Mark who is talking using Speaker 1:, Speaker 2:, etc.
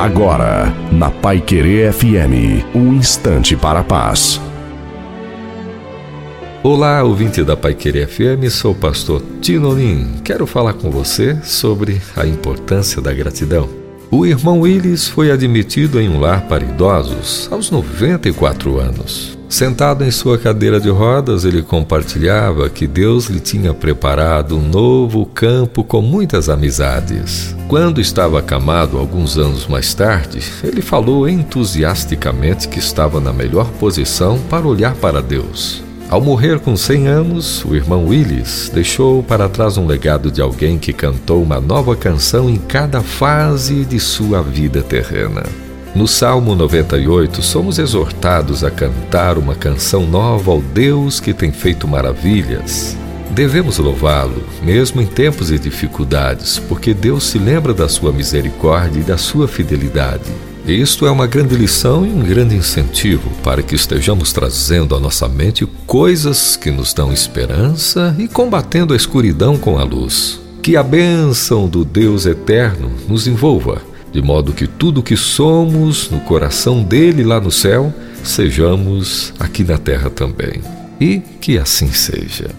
Speaker 1: Agora, na Pai Querer FM, um instante para a paz.
Speaker 2: Olá, ouvinte da Pai Querer FM, sou o pastor Tinolim. Quero falar com você sobre a importância da gratidão. O irmão Willis foi admitido em um lar para idosos aos 94 anos. Sentado em sua cadeira de rodas, ele compartilhava que Deus lhe tinha preparado um novo campo com muitas amizades. Quando estava acamado alguns anos mais tarde, ele falou entusiasticamente que estava na melhor posição para olhar para Deus. Ao morrer com 100 anos, o irmão Willis deixou para trás um legado de alguém que cantou uma nova canção em cada fase de sua vida terrena. No Salmo 98, somos exortados a cantar uma canção nova ao Deus que tem feito maravilhas. Devemos louvá-lo, mesmo em tempos de dificuldades, porque Deus se lembra da sua misericórdia e da sua fidelidade. Isto é uma grande lição e um grande incentivo para que estejamos trazendo à nossa mente coisas que nos dão esperança e combatendo a escuridão com a luz. Que a bênção do Deus eterno nos envolva de modo que tudo que somos no coração dele lá no céu, sejamos aqui na terra também. E que assim seja.